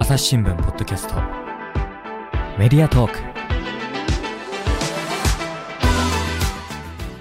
朝日新聞ポッドキャスト。メディアトーク。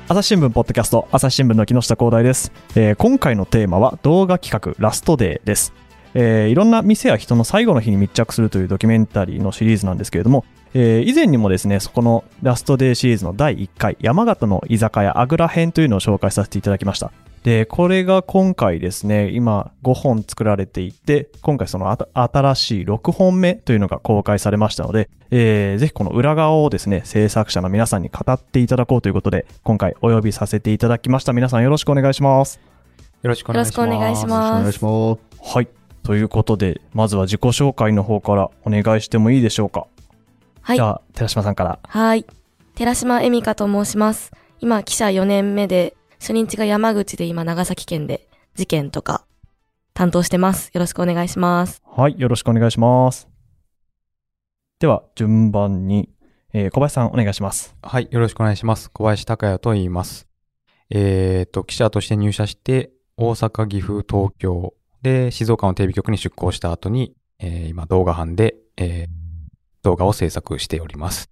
朝日新聞ポッドキャスト朝日新聞の木下光大です、えー今回のテーマは動画企画ラストデーです、えーいろんな店や人の最後の日に密着するというドキュメンタリーのシリーズなんですけれども、えー以前にもですねそこのラストデーシリーズの第1回山形の居酒屋あぐら編というのを紹介させていただきました。でこれが今回ですね今5本作られていて今回その新しい6本目というのが公開されましたので、えーぜひこの裏側をですね制作者の皆さんに語っていただこうということで今回お呼びさせていただきました。皆さんよろしくお願いします。よろしくお願いします。よろしくお願いします。お願いします。はいということでまずは自己紹介の方からお願いしてもいいでしょうか、はいじゃ。あ寺島さんからはい。寺島恵美香と申します。今、記者4年目で、初日が山口で今、長崎県で事件とか担当してます。よろしくお願いします。はいよろしくお願いしますでは順番に、えー小林さんお願いしますはい、よろしくお願いします。小林隆也と言います。えっ、と、記者として入社して、大阪、岐阜、東京で、静岡のテレビ局に出向した後に、えー今、動画班で、えー動画を制作しております。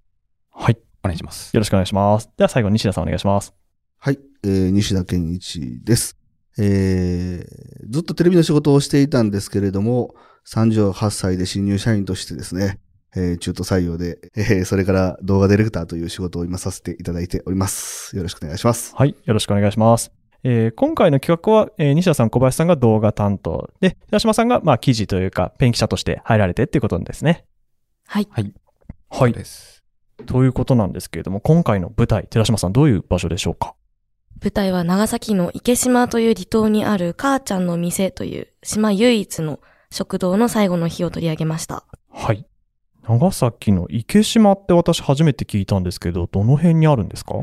はいお願いします。よろしくお願いしますでは最後西田さんお願いしますはい、えー西田健一です。えーずっとテレビの仕事をしていたんですけれども、38歳で新入社員としてですね、えー中途採用で、えーそれから動画ディレクターという仕事を今させていただいております。よろしくお願いします。はい、よろしくお願いします。えー今回の企画は、えー西田さん、小林さんが動画担当で、寺島さんが、まあ、記事というか、ペン記者として入られてっていうことですね。はい。はい。はい。です。ということなんですけれども、今回の舞台、寺島さん、どういう場所でしょうか？舞台は長崎の池島という離島にある母ちゃんの店という島唯一の食堂の最後の日を取り上げました。はい。長崎の池島って私初めて聞いたんですけど、どの辺にあるんですか？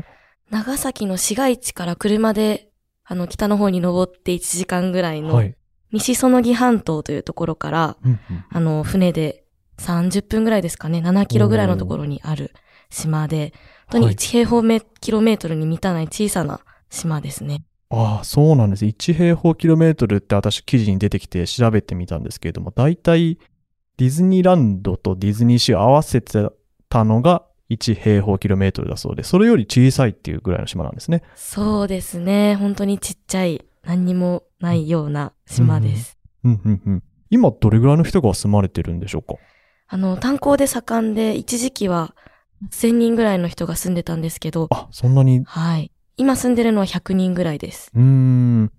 長崎の市街地から車で、あの、北の方に登って1時間ぐらいの、はい。西園木半島というところから、うんうんあの、船で30分ぐらいですかね、7キロぐらいのところにある島で、本当にはい1平方メキロメートルに満たない小さな島ですね。ああ、そうなんです。1平方キロメートルって私記事に出てきて調べてみたんですけれども、大体ディズニーランドとディズニーシーを合わせてたのが1平方キロメートルだそうで、それより小さいっていうぐらいの島なんですね。そうですね。本当にちっちゃい、何にもないような島です。うんうんうん。今どれぐらいの人が住まれてるんでしょうか？あの、炭鉱で盛んで、一時期は1000人ぐらいの人が住んでたんですけど、あ、そんなに、うはい。今住んでるのは100人ぐらいです。ーん。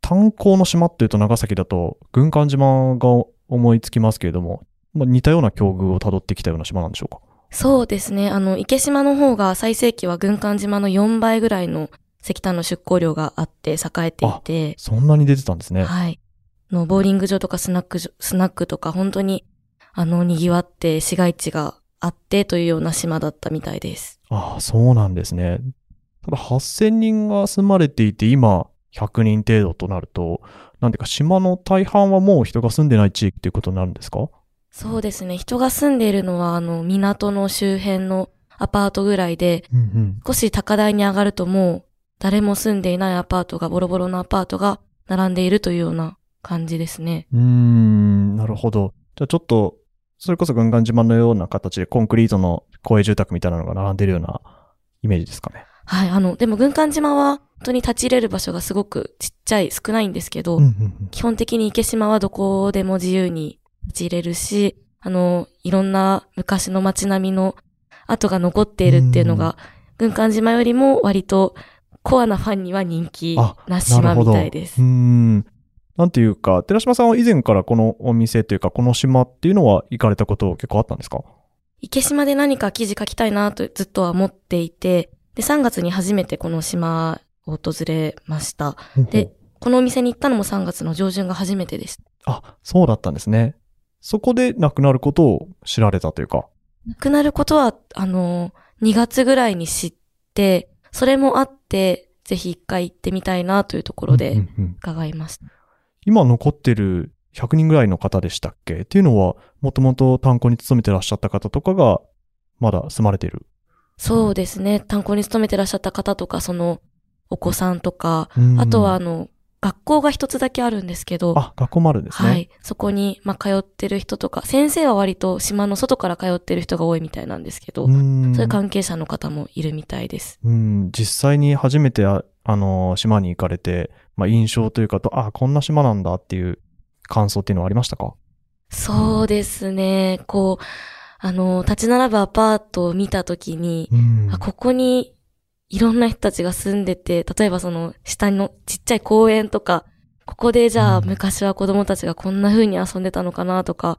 炭鉱の島っていうと長崎だと軍艦島が思いつきますけれども、まあ、似たような境遇を辿ってきたような島なんでしょうか？そうですね。あの、池島の方が最盛期は軍艦島の4倍ぐらいの石炭の出港量があって栄えていて、そんなに出てたんですね。はい。の、ボーリング場とかスナック場、スナックとか本当に、あの、賑わって市街地があってというような島だったみたいです。ああ、そうなんですね。ただ8000人が住まれていて、今100人程度となると、なんていうか島の大半はもう人が住んでない地域ということになるんですか？そうですね。人が住んでいるのは、あの、港の周辺のアパートぐらいで、うんうん。少し高台に上がるともう、誰も住んでいないアパートが、ボロボロのアパートが並んでいるというような感じですね。うーん、なるほど。じゃあちょっと、それこそ軍艦島のような形でコンクリートの公営住宅みたいなのが並んでるようなイメージですかね。はい。あの、でも軍艦島は、本当に立ち入れる場所がすごくちっちゃい、少ないんですけど、うんうん基本的に池島はどこでも自由に立ち入れるし、あの、いろんな昔の街並みの跡が残っているっていうのが、軍艦島よりも割とコアなファンには人気あなな島み。たいですうー。ん。なんていうか、寺島さんは以前からこのお店というか、この島っていうのは行かれたこと結構あったんですか？池島で何か記事書きたいなとずっとは思っていて、で、3月に初めてこの島を訪れました。で、このお店に行ったのも3月の上旬が初めてでした。あ、そうだったんですね。そこで亡くなることを知られたというか。亡くなることは、あの、2月ぐらいに知って、それもあって、ぜひ一回行ってみたいなというところうんでうんうん伺いました。今残ってる100人ぐらいの方でしたっけ？っていうのは、もともと炭鉱に勤めてらっしゃった方とかが、まだ住まれている？そうですね。炭鉱に勤めてらっしゃった方とか、その、お子さんとか、うんあとはあの、学校が一つだけあるんですけど、あ、学校もあるんですね。はい。そこに、まあ、通ってる人とか、先生は割と島の外から通ってる人が多いみたいなんですけど、そういう関係者の方もいるみたいです。うん、実際に初めてあ、あのー島に行かれて、まあ、印象というかと、あ、こんな島なんだっていう感想っていうのはありましたか？そうですね。こう、あの、立ち並ぶアパートを見たときに、うんあ、ここにいろんな人たちが住んでて、例えばその下のちっちゃい公園とか、ここでじゃあうん。昔は子供たちがこんな風に遊んでたのかなとか、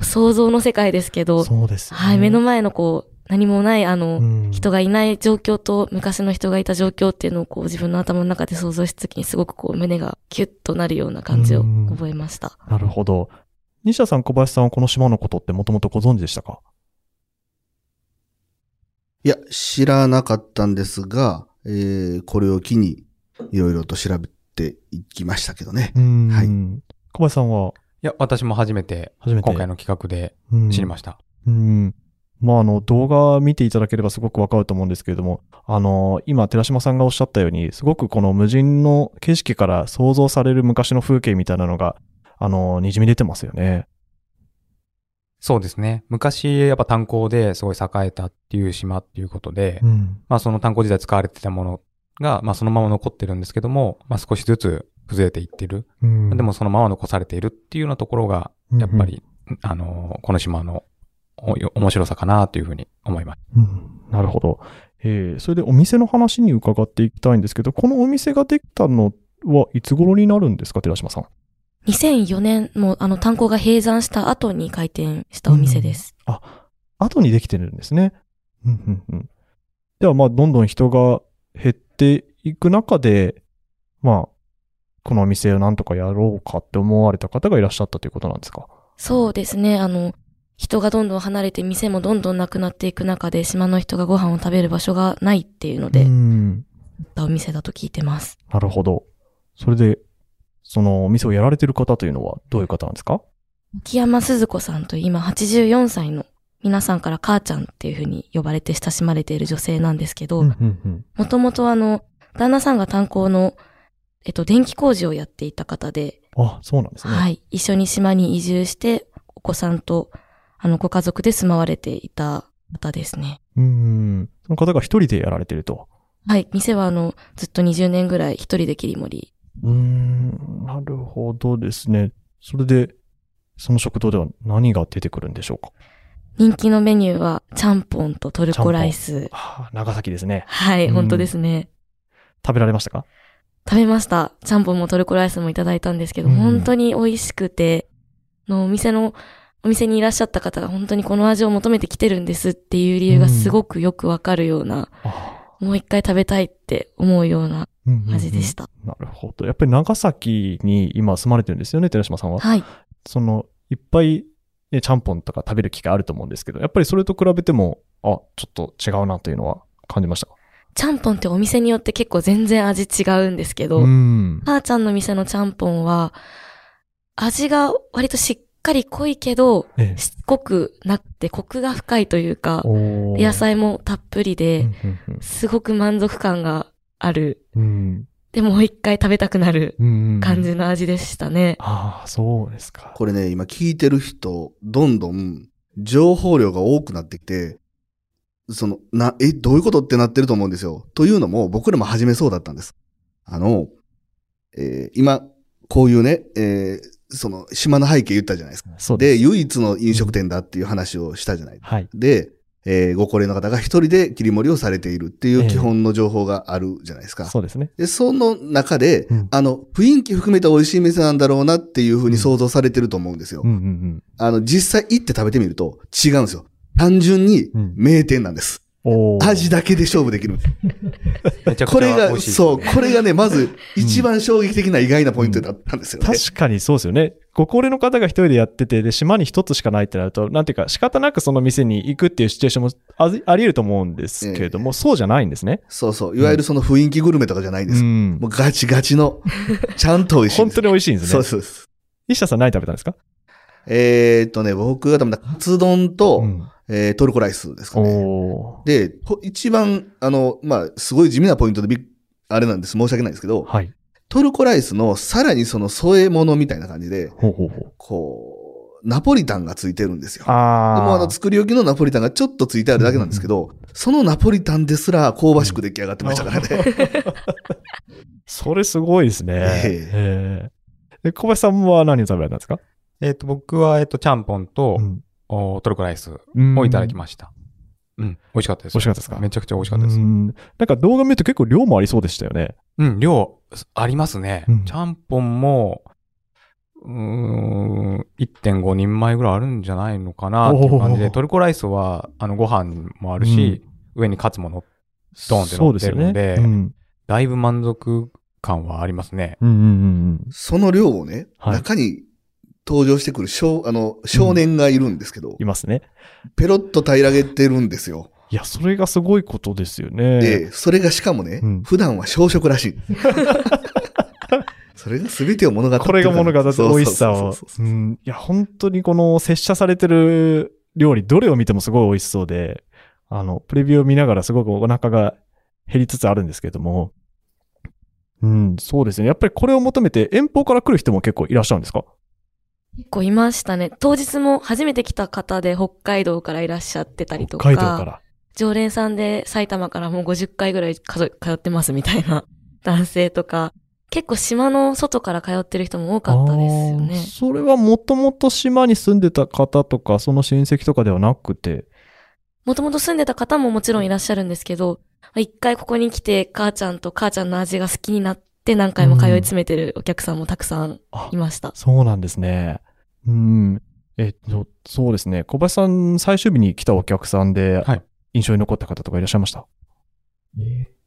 想像の世界ですけど、そうですよね、はい、目の前のこう、何もないあの、うん。人がいない状況と昔の人がいた状況っていうのをこう自分の頭の中で想像した時にすごくこう胸がキュッとなるような感じをうん。覚えました。なるほど。西田さん、小林さんはこの島のことってもともとご存知でしたか？いや、知らなかったんですが、えー、これを機に、いろいろと調べていきましたけどね。うんはい小林さんは？いや、私も初めて、初めて今回の企画でうん知りました。うん。まあ、あの、動画見ていただければすごくわかると思うんですけれども、あの、今、寺島さんがおっしゃったように、すごくこの無人の景色から想像される昔の風景みたいなのが、あの、滲み出てますよね。そうですね。昔、やっぱ炭鉱ですごい栄えたっていう島っていうことで、ん。まあその炭鉱時代使われてたものが、まあそのまま残ってるんですけども、まあ少しずつ崩れていってる。うんでも、そのまま残されているっていうようなところが、やっぱり、あの、この島のお面白さかなというふうに思います。うんなるほど。えーそれでお店の話に伺っていきたいんですけど、このお店ができたのはいつ頃になるんですか、寺島さん？2004年もあの炭鉱が閉山した後に開店したお店です。後にできてるんですね。うんうんうん。では、まあ、どんどん人が減っていく中で、まあ、このお店をなんとかやろうかって思われた方がいらっしゃったということなんですか？そうですね。あの、人がどんどん離れて店もどんどんなくなっていく中で島の人がご飯を食べる場所がないっていうので、うん。お店だと聞いてます。なるほど。それで、そのお店をやられてる方というのはどういう方なんですか？木山鈴子さんという今84歳の皆さんから母ちゃんっていう風に呼ばれて親しまれている女性なんですけど、もともとあの、旦那さんが炭鉱の、えっと、電気工事をやっていた方で、うん。あ、そうなんですね。はい。一緒に島に移住して、お子さんと、あの、ご家族で住まわれていた方ですね。うん。その方が一人でやられてると。はい。店はあの、ずっと20年ぐらい一人で切り盛り。うーん、なるほどですね。それで、その食堂では何が出てくるんでしょうか？人気のメニューは、ちゃんぽんとトルコライス。ああ、長崎ですね。はい、うん本当ですね。食べられましたか？食べました。ちゃんぽんもトルコライスもいただいたんですけど、うん本当に美味しくて、のお店の、お店にいらっしゃった方が本当にこの味を求めてきてるんですっていう理由がすごくよくわかるような、あもう一回食べたいって思うようなあうんうんうん味でした。なるほど。やっぱり長崎に今住まれてるんですよね、寺島さんは。はい。その、いっぱい、ね、ちゃんぽんとか食べる機会あると思うんですけど、やっぱりそれと比べても、あ、ちょっと違うなというのは感じました。ちゃんぽんってお店によって結構全然味違うんですけど、ん。母ちゃんの店のちゃんぽんは、味が割としっかり濃いけど、ええしつこくなくてコクが深いというか、野菜もたっぷりうで、んうんすごく満足感がある。うんでもう一回食べたくなる感じの味でしたね。ああ、そうですか。これね、今聞いてる人、どんどん情報量が多くなってきて、その、な、え、どういうことってなってると思うんですよ。というのも、僕らも初めそうだったんです。あの、えー今、こういうね、えーその、島の背景言ったじゃないですか。で、そうです。唯一の飲食店だっていう話をしたじゃない。はい。で、えーご高齢の方が一人で切り盛りをされているっていええう基本の情報があるじゃないですか。そうですね。で、その中で、うんあの、雰囲気含めて美味しい店なんだろうなっていうふうに想像されてると思うんですよ。うんうんあの、実際行って食べてみると違うんですよ。単純にうん名店なんです。うん。味だけで勝負できるんです。めちゃくこれが、そう、これがね、まず一番衝撃的な意外なポイントだったんですよね。確かにそうですよね。ご高齢の方が一人でやってて、で、島に一つしかないってなると、なんていうか仕方なくその店に行くっていうシチュエーションもありあり得ると思うんですけれども、そうじゃないんですね。そうそう。いわゆるその雰囲気グルメとかじゃないんです。んもうガチガチの、ちゃんと美味しい。本当に美味しいんですね。そうそうです。石田さん何食べたんですか？えーっとね、僕が食べたカツ丼と、んえートルコライスですかね。で、ほ一番、あの、まあ、すごい地味なポイントであれなんです。申し訳ないですけど、はい。トルコライスのさらにその添え物みたいな感じで、ほうほうほう。こう、ナポリタンがついてるんですよ。で。もあの作り置きのナポリタンがちょっとついてあるだけなんですけど、そのナポリタンですら香ばしく出来上がってましたからね。それすごいですね。えええで小林さんは何を食べられたんですか？えっ、と、僕は、えっ、と、ちゃんぽんと、んおトルコライスうんをいただきました。うん、美味しかったです。美味しかったですか？めちゃくちゃ美味しかったです。ううんんなんか動画見ると結構量もありそうでしたよね。量、ありますね。うんちゃんぽんも、うーん、1.5人前ぐらいあるんじゃないのかなっていう感じで、トルコライスは、あの、ご飯もあるし、上にカツもの、ドンって乗ってるのでそうすよねうんだいぶ満足感はありますね。うんうんうんその量をね、はい中に登場してくる少あの少年がいるんですけど、いますね。ペロッと平らげてるんですよ。いや、それがすごいことですよね。で、それがしかもね、うん普段は小食らしい。それが全てを物語ってるこれが物語って美味しさを。いや、本当にこの接写されてる料理、どれを見てもすごい美味しそうで、あの、プレビューを見ながらすごくお腹が減りつつあるんですけども、うん、そうですね。やっぱりこれを求めて遠方から来る人も結構いらっしゃるんですか？結構いましたね。当日も初めて来た方で北海道からいらっしゃってたりとか、北海道から。常連さんで埼玉からもう50回ぐらい通ってますみたいな 男性とか、結構島の外から通ってる人も多かったですよね。それはもともと島に住んでた方とか、その親戚とかではなくて、もともと住んでた方ももちろんいらっしゃるんですけど、まあ一回ここに来て母ちゃんと母ちゃんの味が好きになって何回も通い詰めてるお客さんもたくさんあいました。そうなんですね。うん。えっと、そうですね。小林さん、最終日に来たお客さんで、はい印象に残った方とかいらっしゃいました？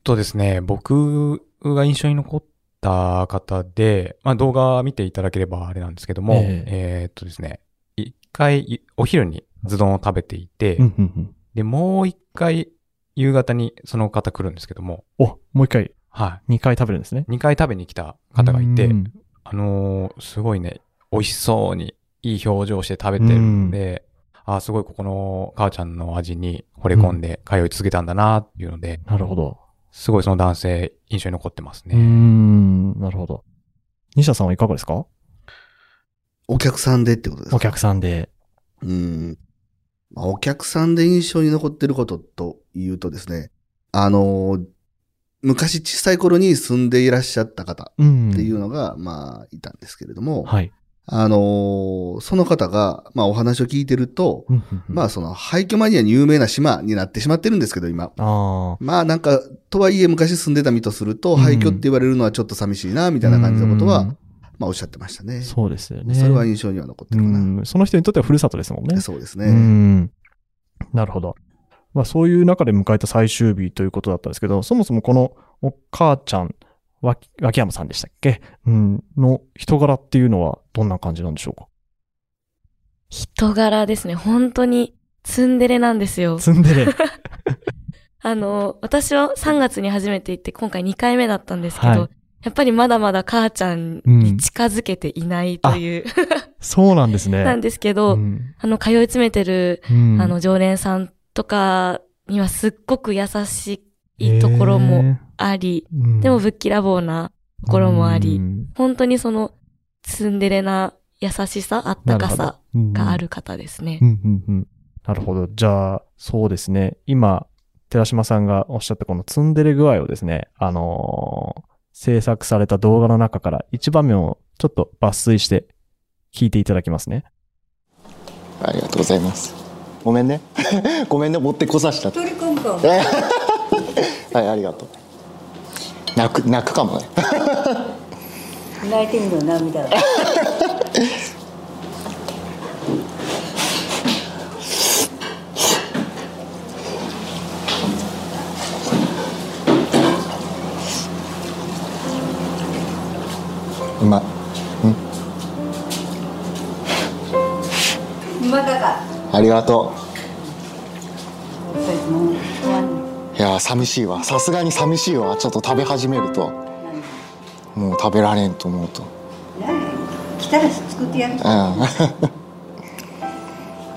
とですね、僕が印象に残った方で、まあ動画見ていただければあれなんですけども、えええーっとですね、一回お昼にズドンを食べていて、うんうんうん。で、もう一回夕方にその方来るんですけども、お、もう一回、は二回食べるんですね。い。二回食べに来た方がいてう、んあのーすごいね、美味しそうに、いい表情して食べてるんで、あーすごいここの母ちゃんの味に惚れ込んで通い続けたんだなっていうので、なるほど。すごいその男性印象に残ってますうーね。ん、なるほど。西田さんはいかがですか？お客さんでってことですか？お客さんで。うん。まあお客さんで印象に残ってることというとですね、あのー昔小さい頃に住んでいらっしゃった方うん。っていうのが、まあ、いたんですけれども、はい。あのーその方が、まあ、お話を聞いてると、まあ、その、廃墟マニアに有名な島になってしまってるんですけど、今。あまあ、なんか、とはいえ昔住んでた身とすると、うん廃墟って言われるのはちょっと寂しいな、みあ。たいな感じのことはうん、まあ、おっしゃってましたね。そうですよね。それは印象には残ってるかな。うん。その人にとってはふるさとですもんね。うそうですね。ん。なるほど。まあそういう中で迎えた最終日ということだったんですけど、そもそもこのお母ちゃん、わき脇山さんでしたっけ？うん。の人柄っていうのはどんな感じなんでしょうか？人柄ですね。本当にツンデレなんですよ。ツンデレ。あの、私は3月に初めて行って今回2回目だったんですけど、はいやっぱりまだまだ母ちゃんに近づけていないという、そうなんですね。なんですけど、うんあの、通い詰めてる、うんあの、常連さんとかにはすっごく優しいところもあり、へーうんでもぶっきらぼうなところもあり、うん本当にそのツンデレな優しさ、あったかさがあ。る方ですねう。んうんうんなるほど。じゃあ、そうですね。今、寺島さんがおっしゃったこのツンデレ具合をですね、あのー制作された動画の中から一場面をちょっと抜粋して聞いていただきますね。ありがとうございます。ごめんね。ごめんね、持ってこさした。取り込むかはい、ありがとう。泣く、泣くかもね。泣いてみろ涙がうまい。うまかかありがとう。いやー、寂しいわ。さすがに寂しいわ。ちょっと食べ始めると。もう食べられんと思うと。何？来たら作ってやる？うん。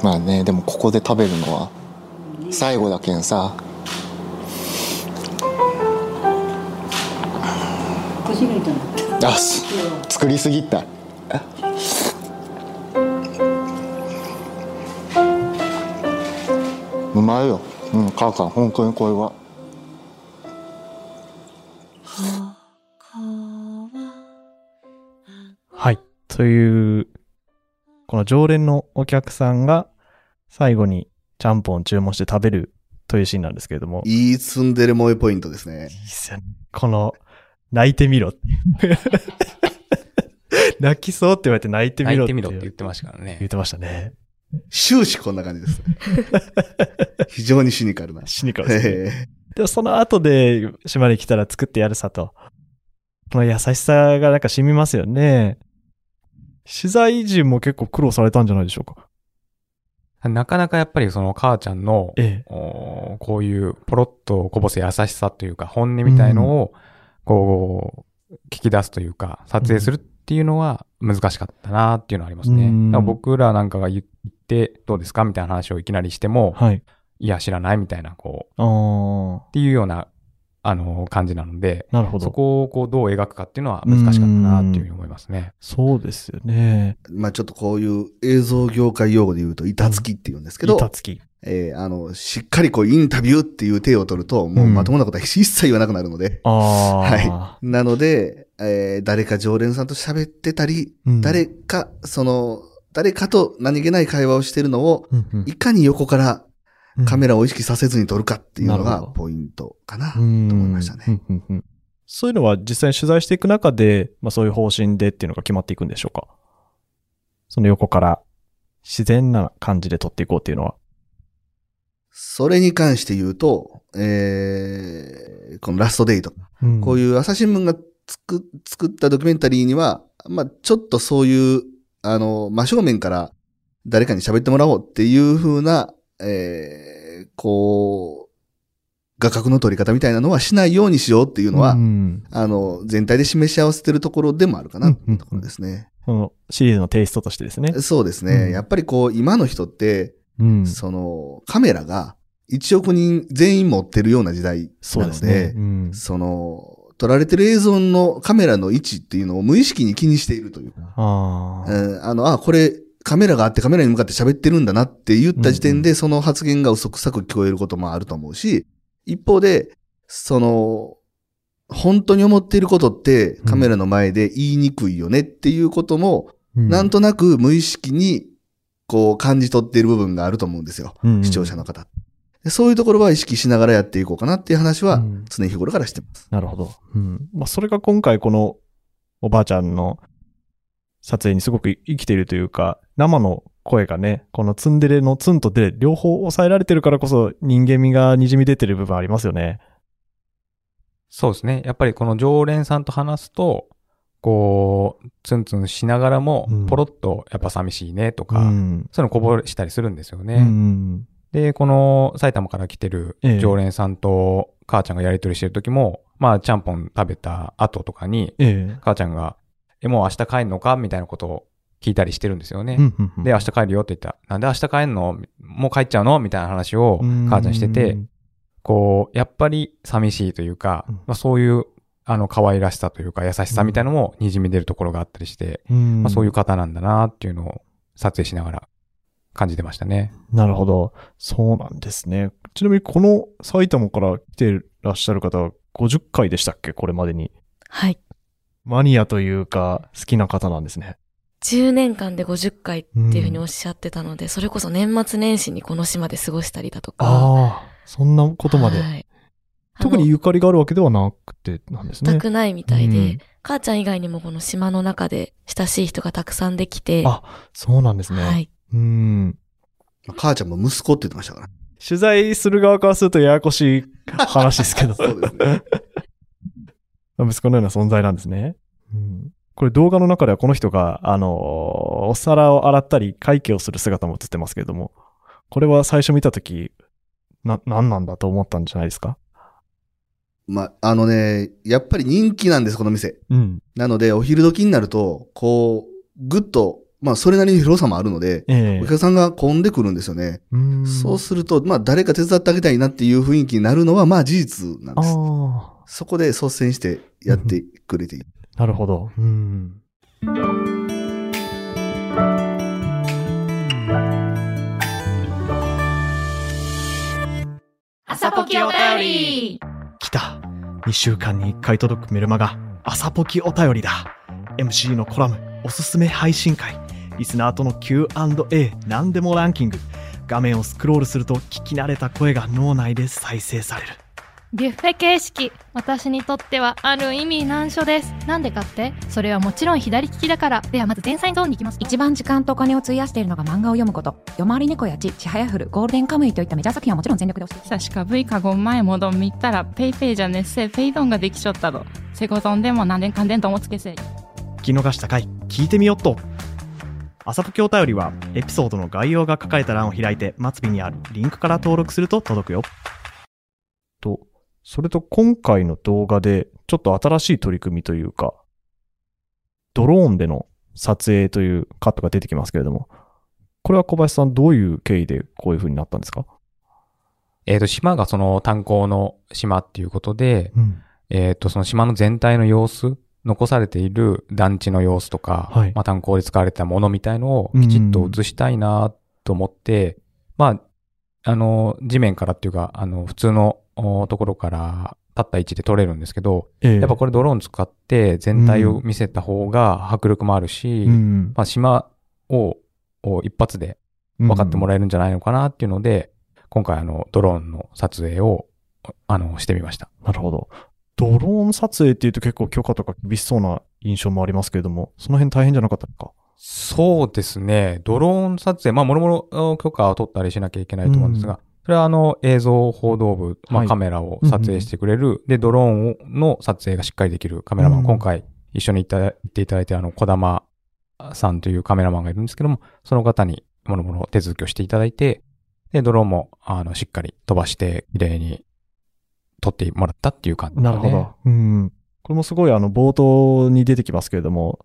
まあね、でもここで食べるのは最後だけんさ。あす作りすぎたうまいようん母さん本当にこれははい。という、この常連のお客さんが最後にちゃんぽん注文して食べるというシーンなんですけれども。いいいツンデレ萌えポイントですね。いっすよね。この、泣いてみろ。泣きそうって言われて泣いてみ泣ろっていてみろって言ってましたからね言っ。てましたね。終始こんな感じです。非常にシニカルな。シニカルですね。えでもその後で島に来たら作ってやるさと。この優しさがなんか染みますよね。取材陣も結構苦労されたんじゃないでしょうか。なかなかやっぱりその母ちゃんの、ええ。こういうポロッとこぼす優しさというか、本音みたいのを、こう、聞き出すというか、撮影するっていうのは難しかったなっていうのはありますね。うんだから僕らなんかが言って、どうですか？みたいな話をいきなりしても、はい。いや、知らないみたいな、こう。っていうような、あの、感じなので、なるほど。そこをこう、どう描くかっていうのは難しかったなっていうふうに思いますね。そうですよね。まあちょっとこういう映像業界用語で言うと、板付きって言うんですけど、板付き。えーあの、しっかりこうインタビューっていう手を取ると、もうまともなことは一切言わなくなるので、ああ。はなので、えー誰か常連さんと喋ってたり、うん誰か、その、誰かと何気ない会話をしてるのを、いかに横からカメララを意識させずに撮るかっていうのがポイントかな、とうん思いましたね。そういうのは実際に取材していく中で、まあそういう方針でっていうのが決まっていくんでしょうか？その横から自然な感じで撮っていこうっていうのは。それに関して言うと、えーこのラストデイト、こういう。いう朝日新聞が作作ったドキュメンタリーには、まあ、ちょっとそういう、あの、真正面から誰かに喋ってもらおうっていう風な、えーこう、画角の取り方みたいなのはしないようにしようっていうのは、うんあの、全体で示し合わせてるところでもあるかな、うんうんところですね。このシリーズのテイストとしてですね。そうですね。うんやっぱりこう、今の人って、うん。その、カメラが1億人全員持ってるような時代そうですなので、ね。うんその、撮られてる映像のカメラの位置っていうのを無意識に気にしているというか、ああ。うんあの、あ、これ、カメラがあってカメラに向かって喋ってるんだなって言った時点で、その発言が嘘くさく聞こえることもあると思うし、一方で、その、本当に思っていることってカメラの前で言いにくいよねっていうことも、なんとなく無意識にこう感じ取っている部分があると思うんですよ。うん視聴者の方。でそういうところは意識しながらやっていこうかなっていう話はうん常日頃からしてます。なるほど。うん。まあ、それが今回このおばあちゃんの撮影にすごく生きているというか、生の声がね、このツンデレのツンとデレ、両方抑えられてるからこそ人間味が滲み出てる部分ありますよね。そうですね。やっぱりこの常連さんと話すと、こう、ツンツンしながらもうん、ポロッとやっぱ寂しいねとか、うん。そういうのこぼしたりするんですよね。うん。で、この埼玉から来てるええ。常連さんと母ちゃんがやりとりしてる時も、まあ、ちゃんぽん食べた後とかに、ええ。母ちゃんが、え、もう明日帰んのかみたいなことを聞いたりしてるんですよね。うんうんうん。で、明日帰るよって言ったら、なんで明日帰んの？もう帰っちゃうの？みたいな話を母ちゃんしてて、こう、やっぱり寂しいというか、うん。まあ、そういう、あの、可愛らしさというか、優しさみたいなのも滲み出るところがあったりして、うん。まあ、そういう方なんだなっていうのを撮影しながら感じてましたね。なるほど。そうなんですね。ちなみにこの埼玉から来てらっしゃる方は50回でしたっけ？これまでに。はい。マニアというか好きな方なんですね。10年間で50回っていうふうにおっしゃってたので、それこそ年末年始にこの島で過ごしたりだとか。ああ、そんなことまで。はい特にゆかりがあるわけではなくてなんですね。全くないみたいで、うん母ちゃん以外にもこの島の中で親しい人がたくさんできて、あそうなんですね。はい。うん。まあ母ちゃんも息子って言ってましたから。取材する側からするとややこしい話ですけど。そうですね。息子のような存在なんですね。うん、これ動画の中ではこの人が、あのーお皿を洗ったり会計をする姿も映ってますけれども、これは最初見たとき、な、何なんだと思ったんじゃないですか？まあ、あのね、やっぱり人気なんです、この店。うん。なので、お昼時になると、こう、ぐっと、まあ、それなりに広さもあるので、ええお客さんが混んでくるんですよね。うんそうすると、まあ、誰か手伝ってあげたいなっていう雰囲気になるのは、まあ、事実なんです。そこで率先してやってくれている。なるほど。うん。朝ポキお便り来た。2週間に1回届くメルマガ、朝ポキお便りだ。MC のコラム、おすすめ配信会、リスナーとの Q&A、何でもランキング。画面をスクロールすると聞き慣れた声が脳内で再生される。ビュッフェ形式私にとってはある意味難所ですなんでかって？それはもちろん左利きだからではまず前菜ゾーンに行きます一番時間とお金を費やしているのが漫画を読むこと。夜回り猫やち、ちはやふる、ゴールデンカムイといったメジャー作品はもちろん全力で押してさしか V か5前もどん見たらペイペイじゃねっせペイドンができちょったろセゴドンでもなんでんかんでんともつけせ聞き逃した回、聞いてみよっと。朝ポキお便りは、エピソードの概要が書かれた欄を開いて、末尾にあるリンクから登録すると届くよ。と、それと今回の動画で、ちょっと新しい取り組みというか、ドローンでの撮影というカットが出てきますけれども、これは小林さんどういう経緯でこういう風になったんですか？えっ、と、島がその炭鉱の島っていうことで、うん。えっ、と、その島の全体の様子、残されている団地の様子とか、はいまあ炭鉱で使われたものみたいのをきちっと映したいなと思って、まあ、あの、地面からっていうか、あの、普通のおところから立った位置で撮れるんですけど、ええやっぱこれドローン使って全体を見せた方が迫力もあるし、うん。まあ島をを一発で分かってもらえるんじゃないのかなっていうので、今回あの、ドローンの撮影を、あの、してみました。なるほど。ドローン撮影っていうと結構許可とか厳しそうな印象もありますけれども、その辺大変じゃなかったですか？そうですね。ドローン撮影、まあ、もろもろ許可を取ったりしなきゃいけないと思うんですが、それはあの、映像報道部、まあ、はい。カメラを撮影してくれる、で、ドローンの撮影がしっかりできるカメラマン、うん。今回一緒に行っていただいて、あの、小玉さんというカメラマンがいるんですけども、その方にもろもろ手続きをしていただいて、で、ドローンも、あの、しっかり飛ばして、綺麗に撮ってもらったっていう感じね。なるほど。うん。これもすごいあの冒頭に出てきますけれども、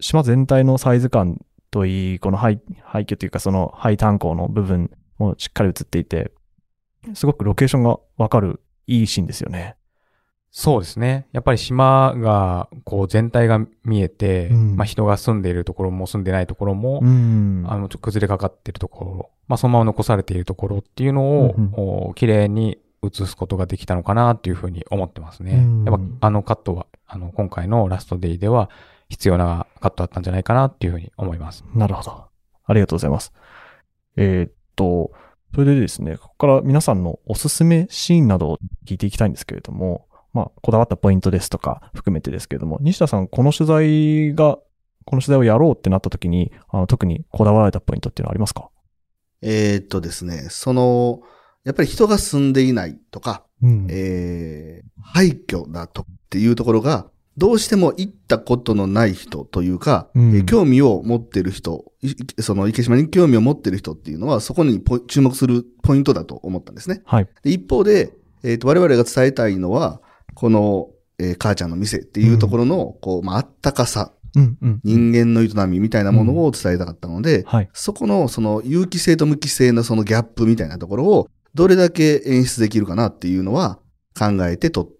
島全体のサイズ感といい、この廃廃墟というかその廃炭鉱の部分もしっかり映っていて、すごくロケーションがわかるいいシーンですよね。そうですね。やっぱり島が、こう全体が見えて、うんまあ人が住んでいるところも住んでないところも、うん。あの、ちょっと崩れかかっているところ、まあそのまま残されているところっていうのを、うん綺麗に映すことができたのかなっていうふうに思ってますね。うんやっぱあのカットは、あの、今回のラストデイでは必要なカットだったんじゃないかなっていうふうに思います。なるほど。ありがとうございます。えーっと、それでですね、ここから皆さんのおすすめシーンなどを聞いていきたいんですけれども、まあ、こだわったポイントですとか含めてですけれども、西田さん、この取材が、この取材をやろうってなった時に、あの特にこだわられたポイントっていうのはありますか？えーっとですね、その、やっぱり人が住んでいないとか、うんえー廃墟だとっていうところが、どうしても行ったことのない人というか、うんえー興味を持ってる人、いその池島に興味を持ってる人っていうのは、そこにポ注目するポイントだと思ったんですね。はい。で一方で、えーと、我々が伝えたいのは、この、えー母ちゃんの店っていうところの、こう、まあ、あったかさ、うんうん。人間の営みみたいなものを伝えたかったので、はい。そこの、その、有機性と無機性のそのギャップみたいなところを、どれだけ演出できるかなっていうのは考えて撮って。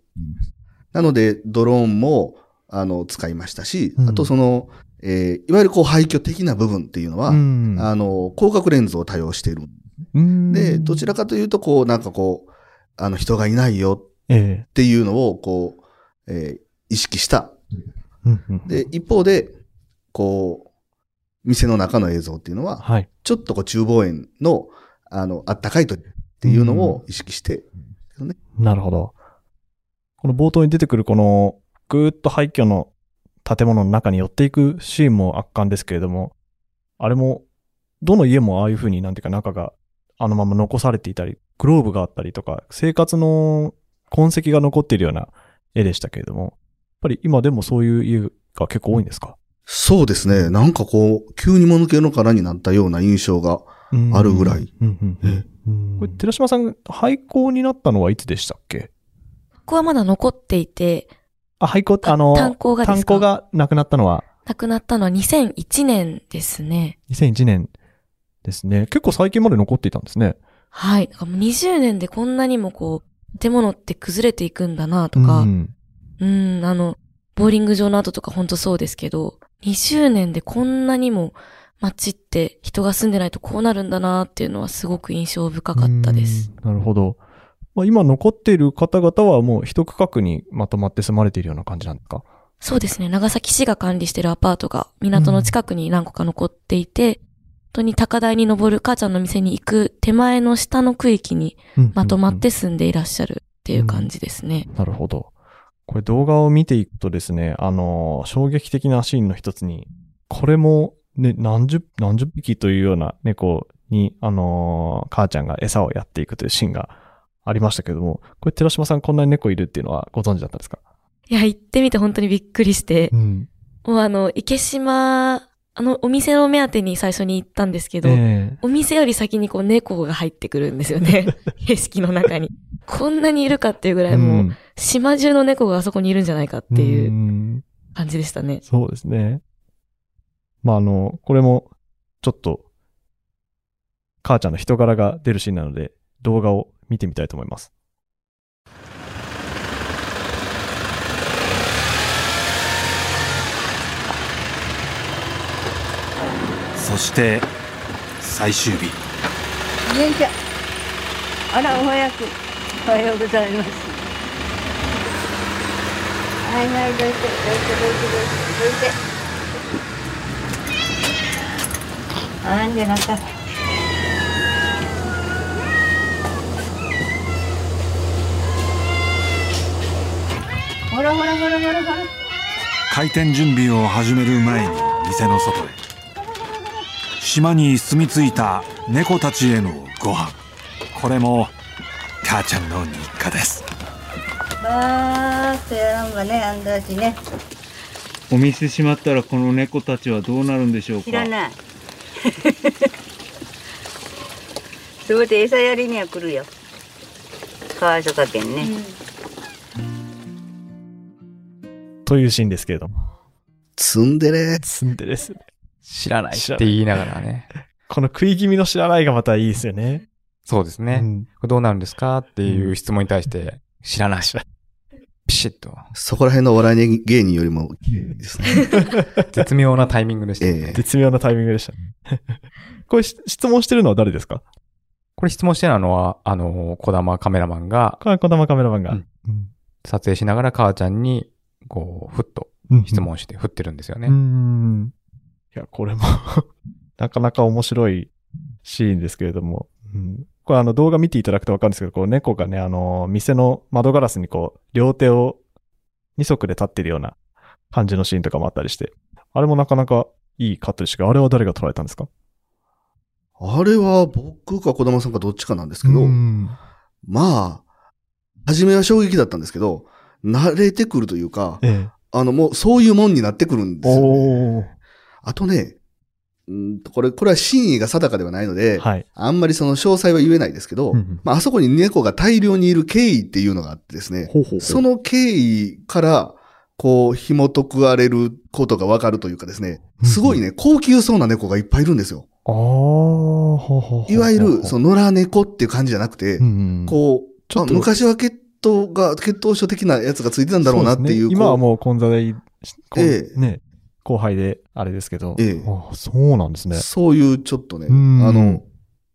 なので、ドローンも、あの、使いましたし、うんあとその、えーいわゆるこう廃墟的な部分っていうのは、うんあの、広角レンズを多用している。うんで、どちらかというと、こう、なんかこう、あの、人がいないよえっていうのを、こう、えー意識した。で、一方で、こう、店の中の映像っていうのは、はい。ちょっとこう厨房園の、あの、あったかいとっていうのを意識して、なるほど。この冒頭に出てくるこの、ぐーっと廃墟の建物の中に寄っていくシーンも圧巻ですけれども、あれも、どの家もああいう風になんていうか中があのまま残されていたり、グローブがあったりとか、生活の痕跡が残っているような絵でしたけれども、やっぱり今でもそういう家が結構多いんですか？そうですね。なんかこう、急に物系の殻になったような印象があるぐらい。これ、寺島さん、廃校になったのはいつでしたっけ？ここはまだ残っていて、あ、廃校って、あの、炭鉱がですか？炭鉱がなくなったのは？亡くなったのは2001年ですね。2001年ですね。結構最近まで残っていたんですね。はい。だからもう20年でこんなにもこう、建物って崩れていくんだなとか、ううんん、あの、ボーリング場の後とかほんとそうですけど、20年でこんなにも街って人が住んでないとこうなるんだなっていうのはすごく印象深かったです。なるほど。まあ、今残っている方々はもう一区画にまとまって住まれているような感じなんですか？そうですね。長崎市が管理してるアパートが港の近くに何個か残っていて、本当に高台に登る母ちゃんの店に行く手前の下の区域にまとまって住んでいらっしゃるっていう感じですね。なるほど。これ動画を見ていくとですね、あの、衝撃的なシーンの一つに、これもね、何十、何十匹というような猫に、あの、母ちゃんが餌をやっていくというシーンがありましたけども、これ寺島さんこんなに猫いるっていうのはご存知だったんですか？いや、行ってみて本当にびっくりして、うん。もうあの、池島、あの、お店の目当てに最初に行ったんですけど、ええお店より先にこう猫が入ってくるんですよね。景色の中に。こんなにいるかっていうぐらいもう、うん島中の猫があそこにいるんじゃないかっていううん感じでしたね。そうですね。まあ、あの、これも、ちょっと、母ちゃんの人柄が出るシーンなので、動画を見てみたいと思います。そして最終日。あら、お早く。おはようございます。はいはい、どいて、どいて、どいて、どいて、どいて。あんじゃなか。ほらほらほらほらほら。開店準備を始める前に店の外へ島に住み着いた猫たちへのご飯これも母ちゃんの日課ですばーっとやらんがね、あんたたちね。お店閉まったらこの猫たちはどうなるんでしょうか？知らない。すべて餌やりには来るよ。川所かけんね。というシーンですけれども。ツンデレ。ツンデレですね。知らないって言いながらね。この食い気味の知らないがまたいいですよね。そうですね。これどうなるんですかっていう質問に対して、知らない。ピシッと。そこら辺のお笑い芸人よりも綺麗ですね。絶妙なタイミングでしたね。絶妙なタイミングでしたね。これし質問してるのは誰ですか？これ質問してるのは、あの、小玉カメラマンが、小玉カメラマンが、撮影しながら母ちゃんに、こう、ふっと質問して振ってるんですよね。うん。いや、これも なかなか面白いシーンですけれども、うん、これあの動画見ていただくとわかるんですけど、こう猫がね、あの、店の窓ガラスにこう、両手を二足で立ってるような感じのシーンとかもあったりして、あれもなかなかいいカットでしたが、あれは誰が撮られたんですかあれは僕か小玉さんかどっちかなんですけど、まあ、初めは衝撃だったんですけど、慣れてくるというか、ええ、あの、もうそういうもんになってくるんですよ、ね。あとね、うんこれ、これは真意が定かではないので、はい、あんまりその詳細は言えないですけど、うんうん、まあ、あそこに猫が大量にいる経緯っていうのがあってですね、ほうほうほう。その経緯から、こう、紐解かれることがわかるというかですね、すごいね、高級そうな猫がいっぱいいるんですよ。ああ、ほうほうほういわゆる、その野良猫っていう感じじゃなくて、うん、こう、ちょっと昔は血統が、血統書的なやつがついてたんだろうなっていう。ね、今はもう混座で、ええ。ね、後輩であれですけど、ええ、あそうなんですね。そういうちょっとね、あの、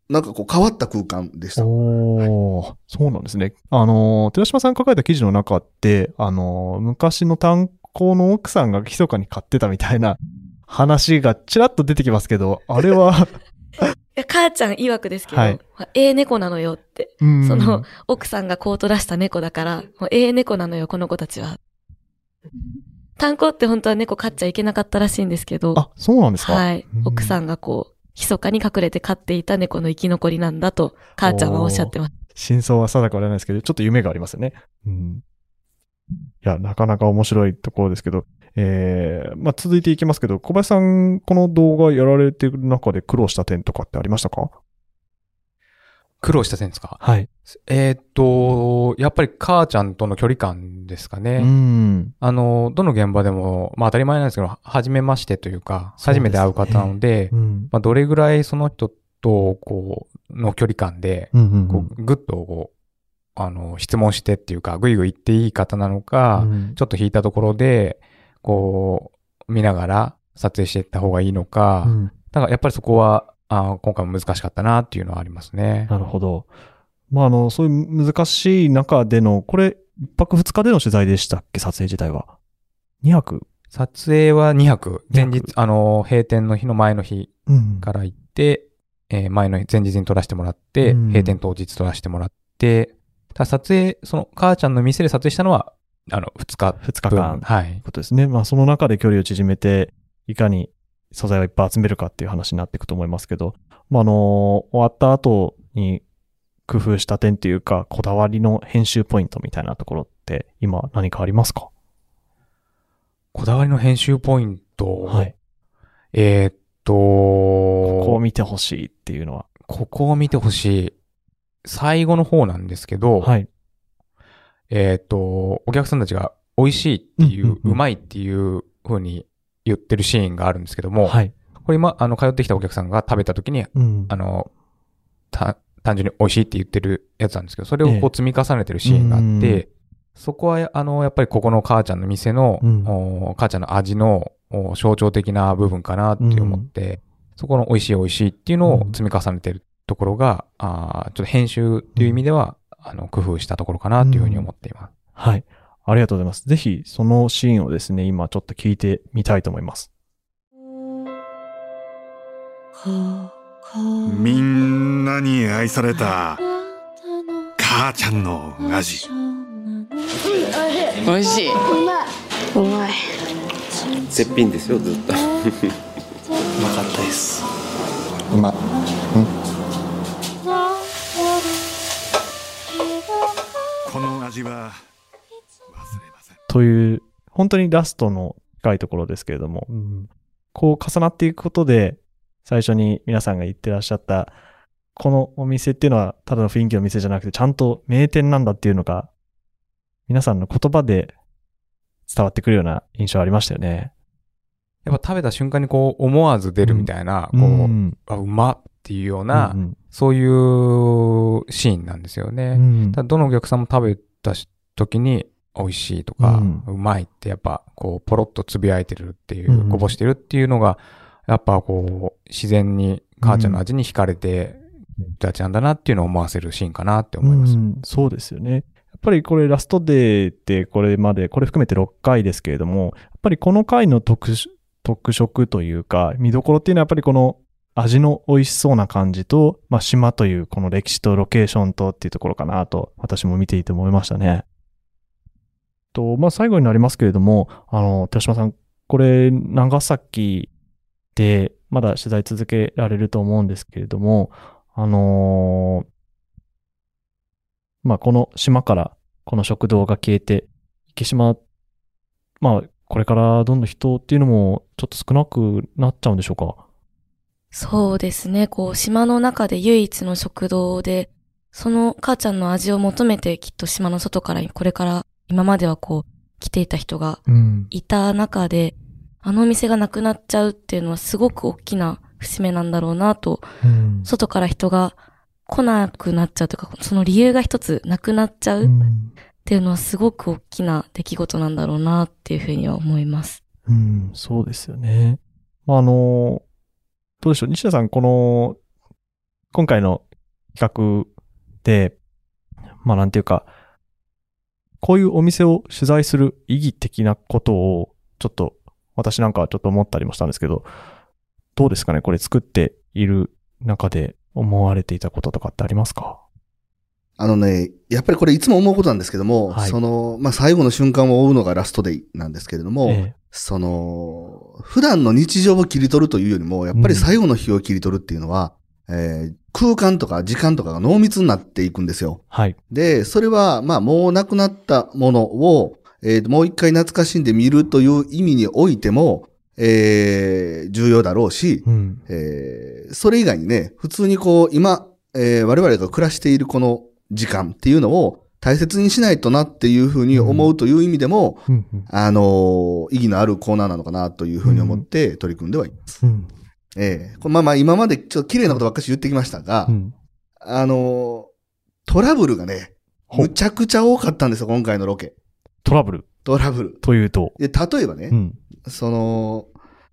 なんかこう変わった空間でした。おそうなんですね。あの、寺島さんが書かれた記事の中って、あの、昔の炭鉱の奥さんが密かに買ってたみたいな話がちらっと出てきますけど、あれは 母ちゃん曰くですけど、はいええ猫なのよって。うんその、奥さんがコート出した猫だから、もうええ猫なのよ、この子たちは。炭鉱って本当は猫飼っちゃいけなかったらしいんですけど。あ、そうなんですか？はい。奥さんがこう、密かに隠れて飼っていた猫の生き残りなんだと、母ちゃんはおっしゃってます。真相は定かはないですけど、ちょっと夢がありますよね。うん。いや、なかなか面白いところですけど、えー、まあ、続いていきますけど、小林さん、この動画やられてる中で苦労した点とかってありましたか？苦労した点ですか？はい。えーっと、やっぱり母ちゃんとの距離感ですかね。うん。あの、どの現場でも、まあ当たり前なんですけど、初めましてというか、初めて会う方なので、うん。まあどれぐらいその人と、こう、の距離感で、うんうんうんこうぐっとこう、あの、質問してっていうか、ぐいぐい言っていい方なのか、うんちょっと引いたところで、こう、見ながら撮影していった方がいいのか、うんだからやっぱりそこは、あー今回も難しかったなっていうのはありますね。なるほど。まあ、あの、そういう難しい中での、これ、一泊二日での取材でしたっけ？撮影自体は。2泊？撮影は2泊。前日、あの、閉店の日の前の日うんから行って、えー前の日、前日に撮らせてもらって、うん閉店当日撮らせてもらって、ただ撮影、その、母ちゃんの店で撮影したのは、あの、2日。2日間。はい。ことですね。まあ、その中で距離を縮めて、いかに素材をいっぱい集めるかっていう話になっていくと思いますけど、まあ、あの終わった後に工夫した点っていうか、こだわりの編集ポイントみたいなところって、今何かありますか？こだわりの編集ポイント？はい。えーっと、ここを見てほしいっていうのは？ここを見てほしい。最後の方なんですけど、はい。えーっと、お客さんたちが美味しいっていう、うまいっていう風に言ってるシーンがあるんですけども、はい。これ今、あの、通ってきたお客さんが食べた時に、うん。あの、た、単純に美味しいって言ってるやつなんですけど、それをこええ。う積み重ねてるシーンがあって、そこは、あの、やっぱりここの母ちゃんの店の、うん。お母ちゃんの味のお象徴的な部分かなって思って、そこの美味しい美味しいっていうのを積み重ねてるところが、あーちょっと編集っていう意味では、あの、工夫したところかなっていうふうに思っています。はい。ありがとうございます。ぜひ、そのシーンをですね、今ちょっと聞いてみたいと思います。みんなに愛された母ちゃんの味。美味しい。うまい。うまい絶品ですよずっと。うまかったです。うま。この味はという、本当にラストの深いところですけれども、うんこう重なっていくことで、最初に皆さんが言ってらっしゃった、このお店っていうのはただの雰囲気の店じゃなくて、ちゃんと名店なんだっていうのが、皆さんの言葉で伝わってくるような印象ありましたよね。やっぱ食べた瞬間にこう思わず出るみたいな、うんこう、うんあうまっていうような、うんうんそういうシーンなんですよね。うんただどのお客さんも食べたし時に美味しいとか、うまいってやっぱこうポロッとつぶやいてるっていう、うんこぼしてるっていうのが、やっぱこう自然に母ちゃんの味に惹かれて、人たちなんだなっていうのを思わせるシーンかなって思います。うんそうですよね。やっぱりこれラストデーってこれまで、これ含めて6回ですけれども、やっぱりこの回の特殊特色というか、見どころっていうのはやっぱりこの味の美味しそうな感じと、まあ、島というこの歴史とロケーションとっていうところかなと、私も見ていて思いましたね。と、まあ、最後になりますけれども、あの、寺島さん、これ、長崎で、まだ取材続けられると思うんですけれども、あのーまあ、この島からこの食堂が消えて、池島、まあ、これからどんどん人っていうのもちょっと少なくなっちゃうんでしょうか？そうですね。こう、島の中で唯一の食堂で、その母ちゃんの味を求めてきっと島の外からこれから今まではこう来ていた人がうん。いた中で、あのお店がなくなっちゃうっていうのはすごく大きな節目なんだろうなと、うん。外から人が来なくなっちゃうというか、その理由が一つなくなっちゃうっていうのはすごく大きな出来事なんだろうなっていうふうには思います。うん、そうですよね。まあ、あの、どうでしょう、西田さん、この、今回の企画で、まあ、なんていうか、こういうお店を取材する意義的なことを、ちょっと、私なんかはちょっと思ったりもしたんですけど、どうですかね？これ作っている中で思われていたこととかってありますか？あのね、やっぱりこれいつも思うことなんですけども、はい。その、まあ、最後の瞬間を追うのがラストデイなんですけれども、ええ。その、普段の日常を切り取るというよりも、やっぱり最後の日を切り取るっていうのは、えー空間とか時間とかが濃密になっていくんですよ。はい。で、それは、まあ、もうなくなったものを、えーもう一回懐かしんで見るという意味においても、えー重要だろうし、うん。えーそれ以外にね、普通にこう、今、えー我々が暮らしているこの時間っていうのを大切にしないとなっていうふうに思うという意味でも、うんうんあのー意義のあるコーナーなのかなというふうに思って取り組んではいます。うん。ええこれまあまあ今までちょっと綺麗なことばっかし言ってきましたが、うんあのートラブルがね、むちゃくちゃ多かったんですよ、今回のロケ。トラブルトラブル。というと。で、例えばね、うん。その、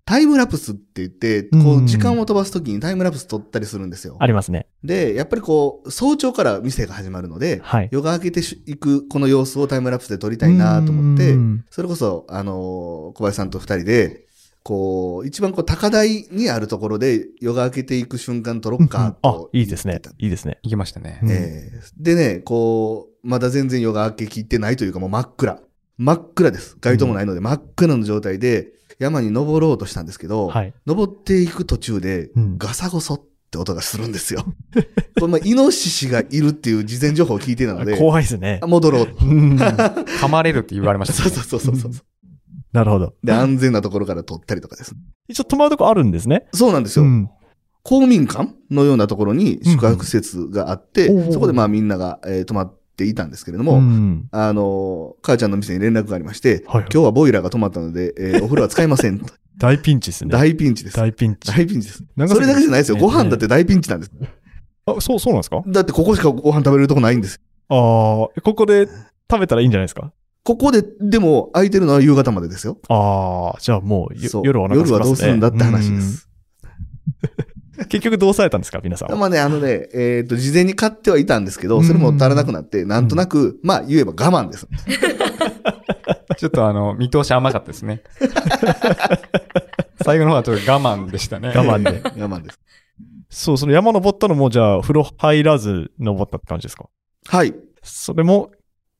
タイムラプスって言って、こう時間を飛ばすときにタイムラプス撮ったりするんですよ。ありますね。で、やっぱりこう、早朝から店が始まるので、はい夜が明けていくこの様子をタイムラプスで撮りたいなと思ってうん、それこそ、あのー小林さんと二人で、こう、一番こう、高台にあるところで夜が明けていく瞬間撮ろっかあと、いいですね。いいですね。行きましたね。えーでね、こう、まだ全然夜が明けきってないというかもう真っ暗。真っ暗です。街灯もないので真っ暗の状態で山に登ろうとしたんですけど、はい登っていく途中でうんガサゴソって音がするんですよ。これまあイノシシがいるっていう事前情報を聞いてたので、怖いですねあ戻ろう。うん噛まれるって言われましたね。そうそうそうそうそう。なるほど。で、安全なところから撮ったりとかですね。一応泊まるとこあるんですね。そうなんですよ。うん公民館のようなところに宿泊施設があって、うんうんそこでまあみんなが、えー泊まっていたんですけれども、うんあのー母ちゃんの店に連絡がありまして、はい今日はボイラーが止まったので、えー お風呂は使えません。大ピンチですね。大ピンチです。大ピンチ。大ピンチです。それだけじゃないですよ。ねご飯だって大ピンチなんです。あ、そう、そうなんですか？だってここしかご飯食べれるとこないんです。ああ、ここで食べたらいいんじゃないですか？ここで、でも空いてるのは夕方までですよ。ああ、じゃあもう、う夜はお腹空きますね夜はどうするんだって話です。うん。結局どうされたんですか皆さんは？まあね、あのね、えっ、と、事前に買ってはいたんですけど、それも足らなくなって、なんとなく、まあ言えば我慢です。ちょっとあの、見通し甘かったですね。最後の方はちょっと我慢でしたね。我慢で。我慢です。そう、その山登ったのも、じゃあ、風呂入らず登ったって感じですか？はい。それも、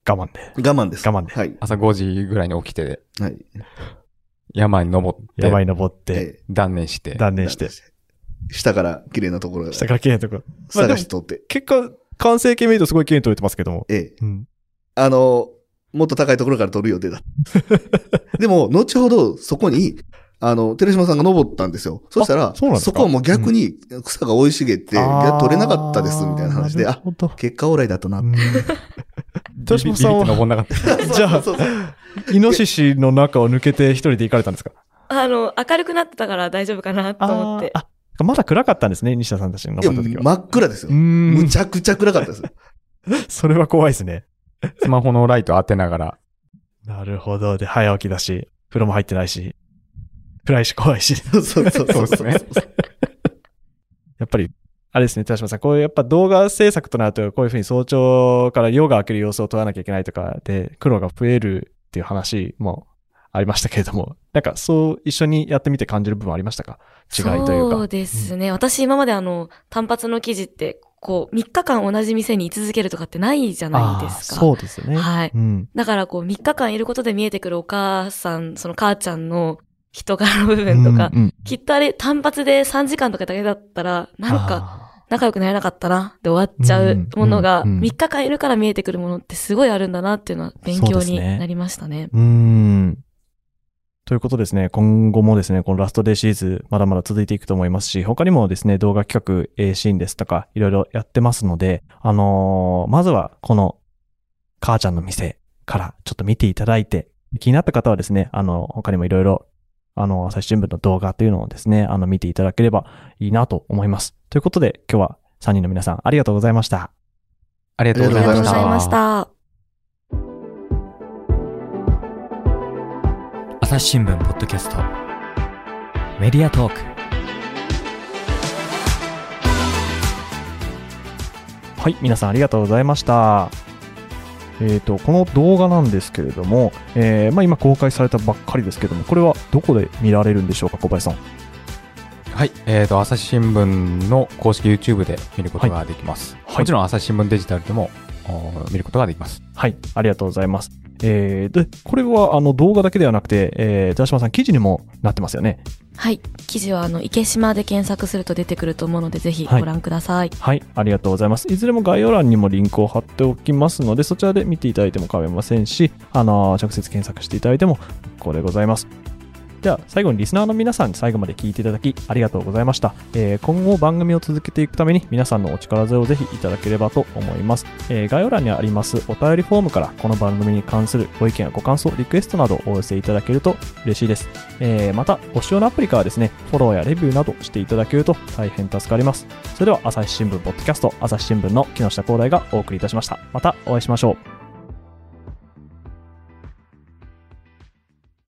我慢で。我慢です。我慢で。はい。朝5時ぐらいに起きて、はい。山に登って、山に登って、断念して、断念して。下から綺麗なところが。下から綺麗なところ。まあでも探しとって。結果、完成形見るとすごい綺麗に撮れてますけども。ええ。うんあの、もっと高いところから撮る予定だ。でも、後ほどそこに、あの、寺島さんが登ったんですよ。そしたら、そうなんですか？こはもう逆に草が生い茂って、いあーや、取れなかったです、みたいな話で、あ、結果オーライだったな。寺島さんは、登んなかった。じゃあイノシシの中を抜けて一人で行かれたんですか？あの、明るくなってたから大丈夫かなと思って。あ、まだ暗かったんですね、西田さんたちの登った時は。真っ暗ですよ。んむちゃくちゃ暗かったです。それは怖いですね。スマホのライト当てながら。なるほど。で、早起きだし、風呂も入ってないし、暗いし怖いし。そうそうそうそうですね。やっぱり、あれですね、寺島さん、こういうやっぱ動画制作となると、こういうふうに早朝から夜が明ける様子を撮らなきゃいけないとかで、苦労が増えるっていう話もありましたけれども、なんかそう一緒にやってみて感じる部分ありましたか？違いというか。そうですね。私今まであの、単発の記事って、こう、3日間同じ店に居続けるとかってないじゃないですか。そうですよね。はい。うん。だからこう、3日間いることで見えてくるお母さん、その母ちゃんの人柄の部分とか、うんうん。きっとあれ単発で3時間とかだけだったら、なんか、仲良くなれなかったな、で終わっちゃうものが、うんうんうん。3日間いるから見えてくるものってすごいあるんだなっていうのは勉強になりましたね。ということですね、今後もですね、このラストデーシリーズ、まだまだ続いていくと思いますし、他にもですね、動画企画、シーンですとか、いろいろやってますので、あのーまずは、この、母ちゃんの店からちょっと見ていただいて、気になった方はですね、あの、他にもいろいろ、あの、朝日新聞の動画というのをですね、あの、見ていただければいいなと思います。ということで、今日は3人の皆さん、ありがとうございました。ありがとうございました。ありがとうございました。朝日新聞ポッドキャストメディアトークはい、皆さんありがとうございました。えっ、と、この動画なんですけれども、えーまあ今公開されたばっかりですけども、これはどこで見られるんでしょうか、小林さん。はい。えっ、と、朝日新聞の公式 YouTube で見ることができます。はいもちろん朝日新聞デジタルでもお見ることができます。はい、ありがとうございます。えー、で、これはあの動画だけではなくて、えー、寺島さん記事にもなってますよね。はい。記事はあの、池島で検索すると出てくると思うので、ぜひご覧ください。はい、ありがとうございます。いずれも概要欄にもリンクを貼っておきますので、そちらで見ていただいても構いませんし、あの直接検索していただいても結構でございます。では、最後にリスナーの皆さんに最後まで聞いていただき、ありがとうございました。えー今後番組を続けていくために、皆さんのお力添えをぜひいただければと思います。えー概要欄にありますお便りフォームから、この番組に関するご意見やご感想、リクエストなどをお寄せいただけると嬉しいです。えーまた、ご使用のアプリからですね、フォローやレビューなどしていただけると大変助かります。それでは、朝日新聞ポッドキャスト、朝日新聞の木下光大がお送りいたしました。またお会いしましょう。